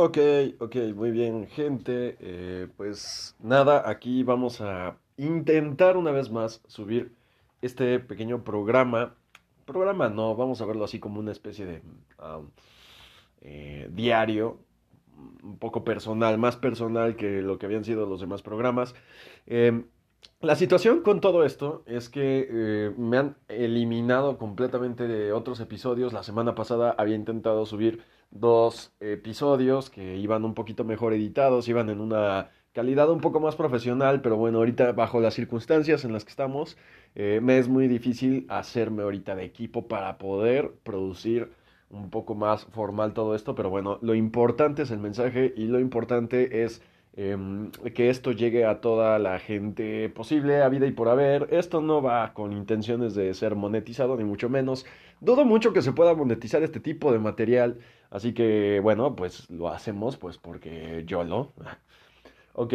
Ok, ok, muy bien, gente. Eh, pues nada, aquí vamos a intentar una vez más subir este pequeño programa. Programa no, vamos a verlo así como una especie de um, eh, diario, un poco personal, más personal que lo que habían sido los demás programas. Em, la situación con todo esto es que eh, me han eliminado completamente de otros episodios. La semana pasada había intentado subir dos episodios que iban un poquito mejor editados, iban en una calidad un poco más profesional, pero bueno, ahorita bajo las circunstancias en las que estamos, eh, me es muy difícil hacerme ahorita de equipo para poder producir un poco más formal todo esto, pero bueno, lo importante es el mensaje y lo importante es Em, que esto llegue a toda la gente posible, a vida y por haber. Esto no va con intenciones de ser monetizado, ni mucho menos. Dudo mucho que se pueda monetizar este tipo de material, así que bueno, pues lo hacemos pues porque yo lo... ok.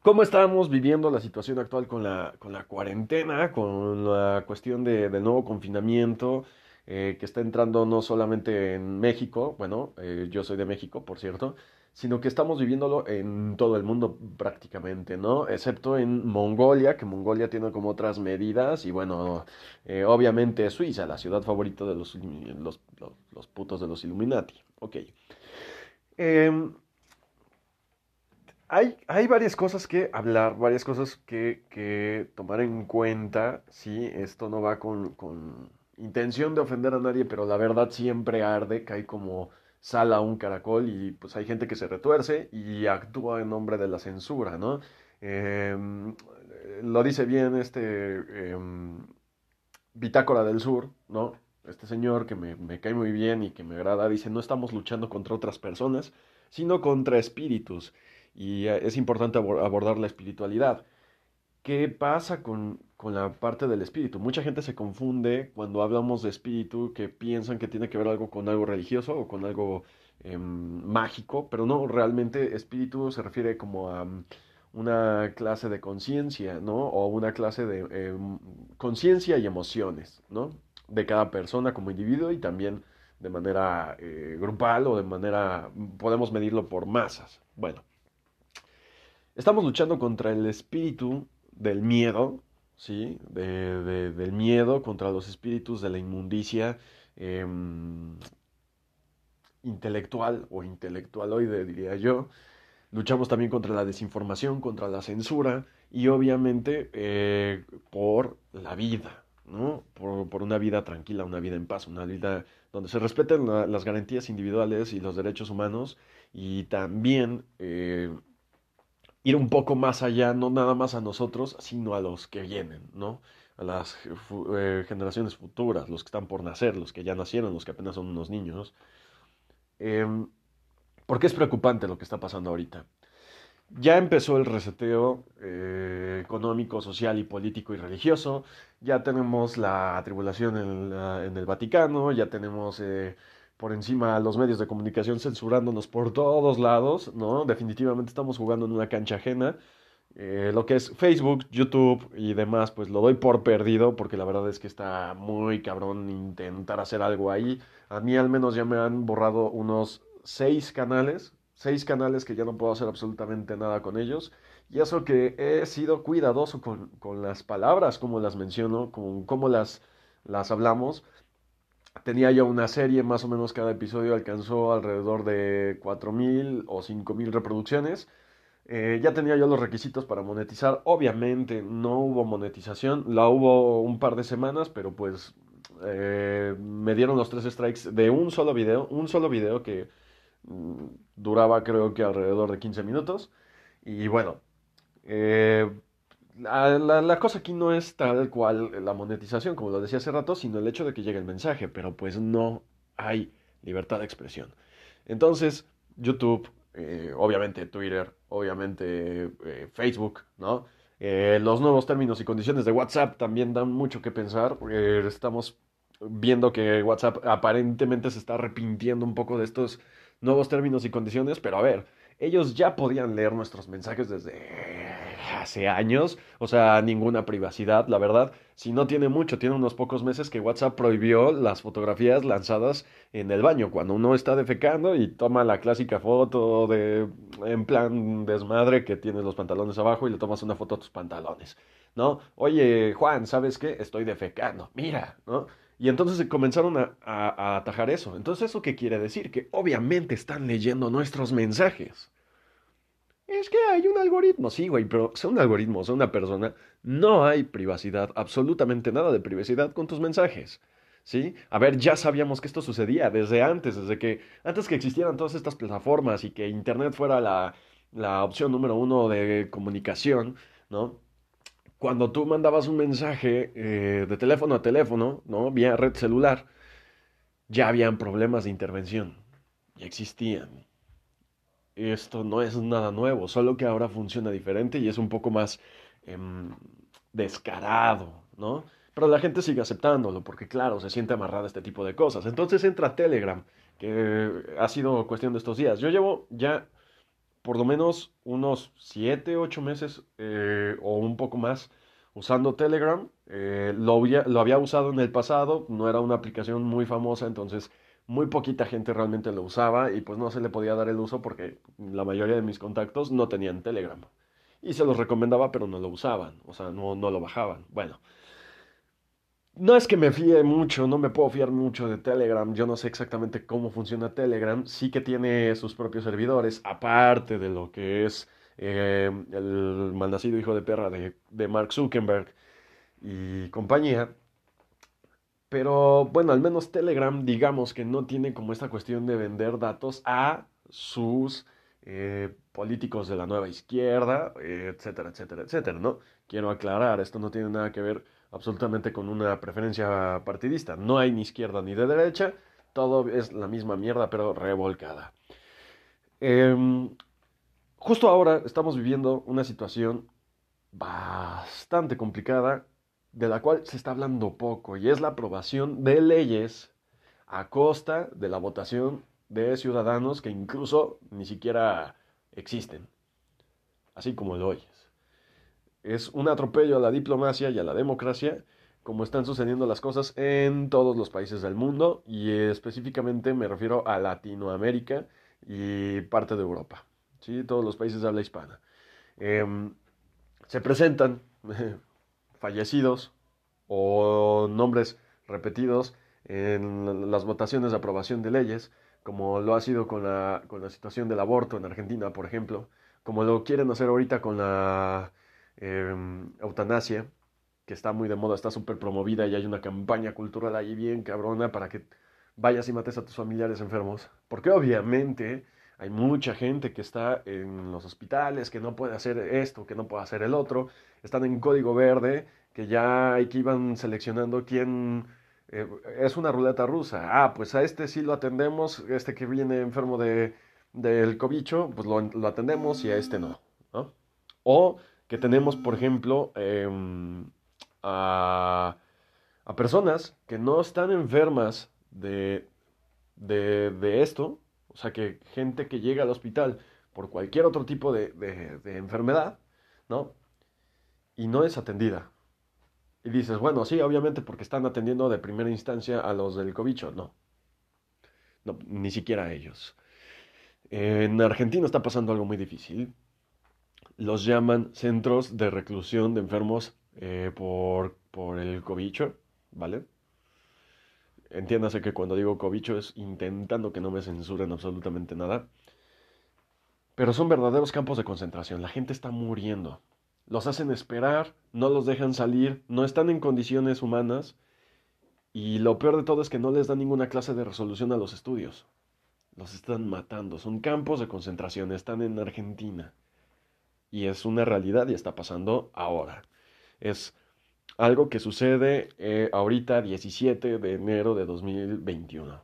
¿Cómo estamos viviendo la situación actual con la, con la cuarentena, con la cuestión de, del nuevo confinamiento? Eh, que está entrando no solamente en México, bueno, eh, yo soy de México, por cierto, sino que estamos viviéndolo en todo el mundo prácticamente, ¿no? Excepto en Mongolia, que Mongolia tiene como otras medidas, y bueno, eh, obviamente Suiza, la ciudad favorita de los, los, los, putos de los Illuminati. Ok. Em, hay, hay, varias cosas que hablar, varias cosas que, que tomar en cuenta, si esto no va con, con intención de ofender a nadie, pero la verdad siempre arde, hay como sala un caracol y pues hay gente que se retuerce y actúa en nombre de la censura, ¿no? Em, lo dice bien este em, Bitácora del Sur, ¿no? Este señor que me, me, cae muy bien y que me agrada, dice, no estamos luchando contra otras personas, sino contra espíritus. Y eh, es importante abordar la espiritualidad. ¿Qué pasa con, con la parte del espíritu. Mucha gente se confunde cuando hablamos de espíritu que piensan que tiene que ver algo con algo religioso o con algo em, mágico, pero no, realmente espíritu se refiere como a mm, una clase de conciencia, ¿no? O una clase de em, conciencia y emociones, ¿no? De cada persona como individuo y también de manera eh, grupal o de manera, podemos medirlo por masas. Bueno, estamos luchando contra el espíritu del miedo, ¿sí? De, del miedo contra los espíritus, de la inmundicia em, intelectual o intelectualoide, diría yo. Luchamos también contra la desinformación, contra la censura y obviamente eh, por la vida, ¿no? Por, por, una vida tranquila, una vida en paz, una vida donde se respeten las garantías individuales y los derechos humanos y también eh, ir un poco más allá, no nada más a nosotros, sino a los que vienen, ¿no? A las eh, generaciones futuras, los que están por nacer, los que ya nacieron, los que apenas son unos niños. Eh, porque es preocupante lo que está pasando ahorita. Ya empezó el reseteo eh, económico, social y político y religioso. Ya tenemos la tribulación en, en el Vaticano, ya tenemos eh, por encima los medios de comunicación censurándonos por todos lados, ¿no? Definitivamente estamos jugando en una cancha ajena. Eh, lo que es Facebook, YouTube y demás, pues lo doy por perdido porque la verdad es que está muy cabrón intentar hacer algo ahí. A mí al menos ya me han borrado unos seis canales, seis canales que ya no puedo hacer absolutamente nada con ellos. Y eso que he sido cuidadoso con, con las palabras, como las menciono, con cómo las, las hablamos tenía ya una serie, más o menos cada episodio alcanzó alrededor de 4.000 o 5.000 reproducciones. Eh, ya tenía yo los requisitos para monetizar. Obviamente no hubo monetización, la hubo un par de semanas, pero pues eh, me dieron los tres strikes de un solo video, un solo video que mm, duraba creo que alrededor de 15 minutos. Y bueno, eh, la, cosa aquí no es tal cual la monetización, como lo decía hace rato, sino el hecho de que llegue el mensaje, pero pues no hay libertad de expresión. Entonces, YouTube, eh, obviamente Twitter, obviamente eh, Facebook, ¿no? Eh, los nuevos términos y condiciones de WhatsApp también dan mucho que pensar. estamos viendo que WhatsApp aparentemente se está arrepintiendo un poco de estos nuevos términos y condiciones, pero a ver, ellos ya podían leer nuestros mensajes desde hace años, o sea, ninguna privacidad, la verdad. Si no tiene mucho, tiene unos pocos meses que WhatsApp prohibió las fotografías lanzadas en el baño, cuando uno está defecando y toma la clásica foto de en plan desmadre que tienes los pantalones abajo y le tomas una foto a tus pantalones, ¿no? Oye, Juan, ¿sabes qué? Estoy defecando, mira, ¿no? Y entonces comenzaron a, atajar eso. Entonces, ¿eso qué quiere decir? Que obviamente están leyendo nuestros mensajes. Es que hay un algoritmo, sí, güey, pero sea un algoritmo, sea una persona, no hay privacidad, absolutamente nada de privacidad con tus mensajes. ¿Sí? A ver, ya sabíamos que esto sucedía desde antes, desde que antes que existieran todas estas plataformas y que Internet fuera la, la opción número uno de comunicación, ¿no? Cuando tú mandabas un mensaje eh, de teléfono a teléfono, ¿no? Vía red celular, ya habían problemas de intervención, ya existían esto no es nada nuevo, solo que ahora funciona diferente y es un poco más em, descarado, ¿no? Pero la gente sigue aceptándolo porque, claro, se siente amarrada a este tipo de cosas. Entonces entra Telegram, que ha sido cuestión de estos días. Yo llevo ya por lo menos unos 7, 8 meses eh, o un poco más usando Telegram. Eh, lo, lo había usado en el pasado, no era una aplicación muy famosa, entonces muy poquita gente realmente lo usaba y pues no se le podía dar el uso porque la mayoría de mis contactos no tenían Telegram. Y se los recomendaba, pero no lo usaban, o sea, no, no lo bajaban. Bueno, no es que me fíe mucho, no me puedo fiar mucho de Telegram, yo no sé exactamente cómo funciona Telegram, sí que tiene sus propios servidores, aparte de lo que es eh, el malnacido hijo de perra de, Mark Zuckerberg y compañía pero bueno, al menos Telegram, digamos que no tiene como esta cuestión de vender datos a sus eh, políticos de la nueva izquierda, etcétera, etcétera, etcétera, ¿no? Quiero aclarar, esto no tiene nada que ver absolutamente con una preferencia partidista. No hay ni izquierda ni de derecha, todo es la misma mierda, pero revolcada. Em, justo ahora estamos viviendo una situación bastante complicada de la cual se está hablando poco y es la aprobación de leyes a costa de la votación de ciudadanos que incluso ni siquiera existen, así como lo oyes. Es un atropello a la diplomacia y a la democracia, como están sucediendo las cosas en todos los países del mundo y específicamente me refiero a Latinoamérica y parte de Europa, ¿sí? todos los países de habla hispana. Em, se presentan fallecidos o nombres repetidos en las votaciones de aprobación de leyes, como lo ha sido con la, con la situación del aborto en Argentina, por ejemplo, como lo quieren hacer ahorita con la em, eutanasia, que está muy de moda, está súper promovida y hay una campaña cultural ahí bien cabrona para que vayas y mates a tus familiares enfermos, porque obviamente hay mucha gente que está en los hospitales, que no puede hacer esto, que no puede hacer el otro, están en código verde, que ya hay que iban seleccionando quién eh, es una ruleta rusa. Ah, pues a este sí lo atendemos, este que viene enfermo de, del cobicho, pues lo, atendemos y a este no, O que tenemos, por ejemplo, em, a, a, personas que no están enfermas de, de, esto, o sea, que gente que llega al hospital por cualquier otro tipo de, de, enfermedad, ¿no? Y no es atendida. Y dices, bueno, sí, obviamente porque están atendiendo de primera instancia a los del cobicho. No. No, ni siquiera a ellos. En Argentina está pasando algo muy difícil. Los llaman centros de reclusión de enfermos eh, por, por el cobicho, ¿vale? Entiéndase que cuando digo cobicho es intentando que no me censuren absolutamente nada. Pero son verdaderos campos de concentración. La gente está muriendo. Los hacen esperar, no los dejan salir, no están en condiciones humanas. Y lo peor de todo es que no les dan ninguna clase de resolución a los estudios. Los están matando. Son campos de concentración. Están en Argentina. Y es una realidad y está pasando ahora. Es algo que sucede eh, ahorita 17 de enero de 2021.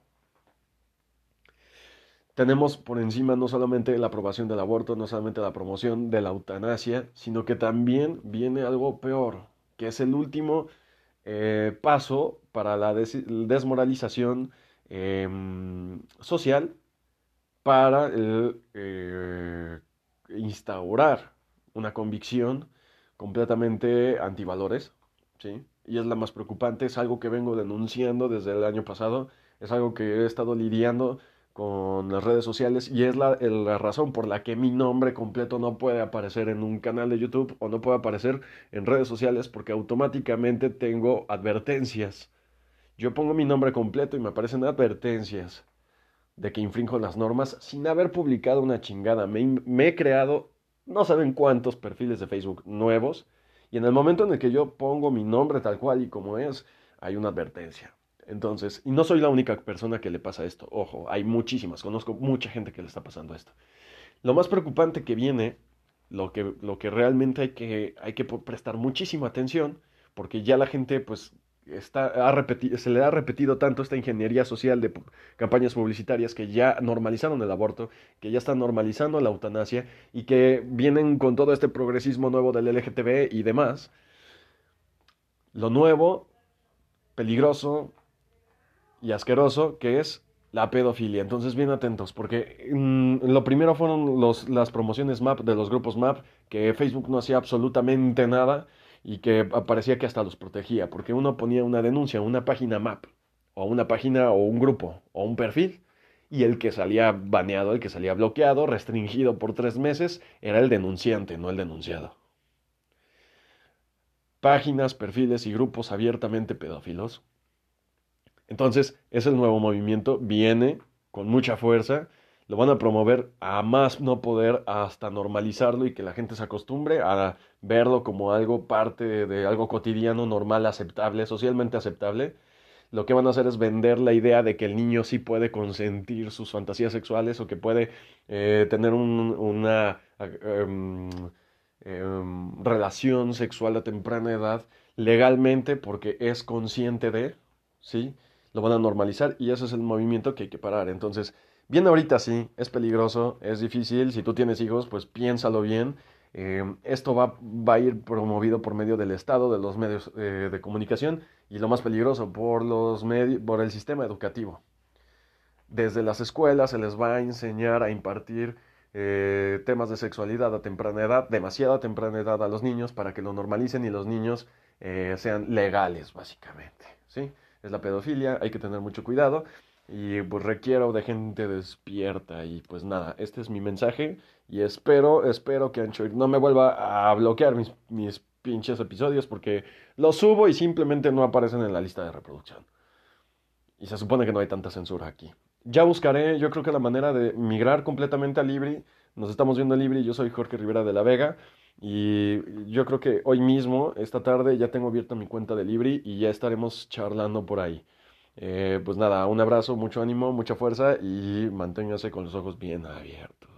Tenemos por encima no solamente la aprobación del aborto, no solamente la promoción de la eutanasia, sino que también viene algo peor, que es el último eh, paso para la desmoralización em, social para eh, instaurar una convicción completamente antivalores, ¿sí? Y es la más preocupante, es algo que vengo denunciando desde el año pasado, es algo que he estado lidiando con las redes sociales y es la, la, razón por la que mi nombre completo no puede aparecer en un canal de YouTube o no puede aparecer en redes sociales porque automáticamente tengo advertencias. Yo pongo mi nombre completo y me aparecen advertencias de que infringo las normas sin haber publicado una chingada. Me, me he creado no saben cuántos perfiles de Facebook nuevos y en el momento en el que yo pongo mi nombre tal cual y como es, hay una advertencia. Entonces, y no soy la única persona que le pasa esto, ojo, hay muchísimas, conozco mucha gente que le está pasando esto. Lo más preocupante que viene, lo que, lo que realmente hay que, hay que prestar muchísima atención, porque ya la gente pues está, ha repetido, se le ha repetido tanto esta ingeniería social de campañas publicitarias que ya normalizaron el aborto, que ya están normalizando la eutanasia y que vienen con todo este progresismo nuevo del LGTB y demás. Lo nuevo, peligroso, y asqueroso que es la pedofilia. Entonces, bien atentos, porque mm, lo primero fueron los, las promociones MAP de los grupos MAP, que Facebook no hacía absolutamente nada y que parecía que hasta los protegía, porque uno ponía una denuncia, una página MAP, o una página o un grupo, o un perfil, y el que salía baneado, el que salía bloqueado, restringido por tres meses, era el denunciante, no el denunciado. Páginas, perfiles y grupos abiertamente pedófilos entonces, es el nuevo movimiento, viene con mucha fuerza, lo van a promover a más no poder hasta normalizarlo y que la gente se acostumbre a verlo como algo parte de algo cotidiano, normal, aceptable, socialmente aceptable. Lo que van a hacer es vender la idea de que el niño sí puede consentir sus fantasías sexuales o que puede eh, tener una em, em, relación sexual a temprana edad legalmente porque es consciente de, ¿sí? lo van a normalizar y ese es el movimiento que hay que parar. Entonces, bien ahorita sí, es peligroso, es difícil, si tú tienes hijos, pues piénsalo bien. Eh, esto va, va, a ir promovido por medio del Estado, de los medios eh, de comunicación y lo más peligroso, por, los por el sistema educativo. Desde las escuelas se les va a enseñar a impartir eh, temas de sexualidad a temprana edad, demasiada temprana edad a los niños para que lo normalicen y los niños sean legales, básicamente. ¿sí? es la pedofilia, hay que tener mucho cuidado y pues requiero de gente despierta y pues nada, este es mi mensaje y espero, espero que Ancho no me vuelva a bloquear mis, mis pinches episodios porque los subo y simplemente no aparecen en la lista de reproducción. Y se supone que no hay tanta censura aquí. Ya buscaré, yo creo que la manera de migrar completamente a Libri. Nos estamos viendo a Libri, yo soy Jorge Rivera de la Vega. Y yo creo que hoy mismo, esta tarde, ya tengo abierta mi cuenta de Libri y ya estaremos charlando por ahí. Eh, pues nada, un abrazo, mucho ánimo, mucha fuerza y manténgase con los ojos bien abiertos.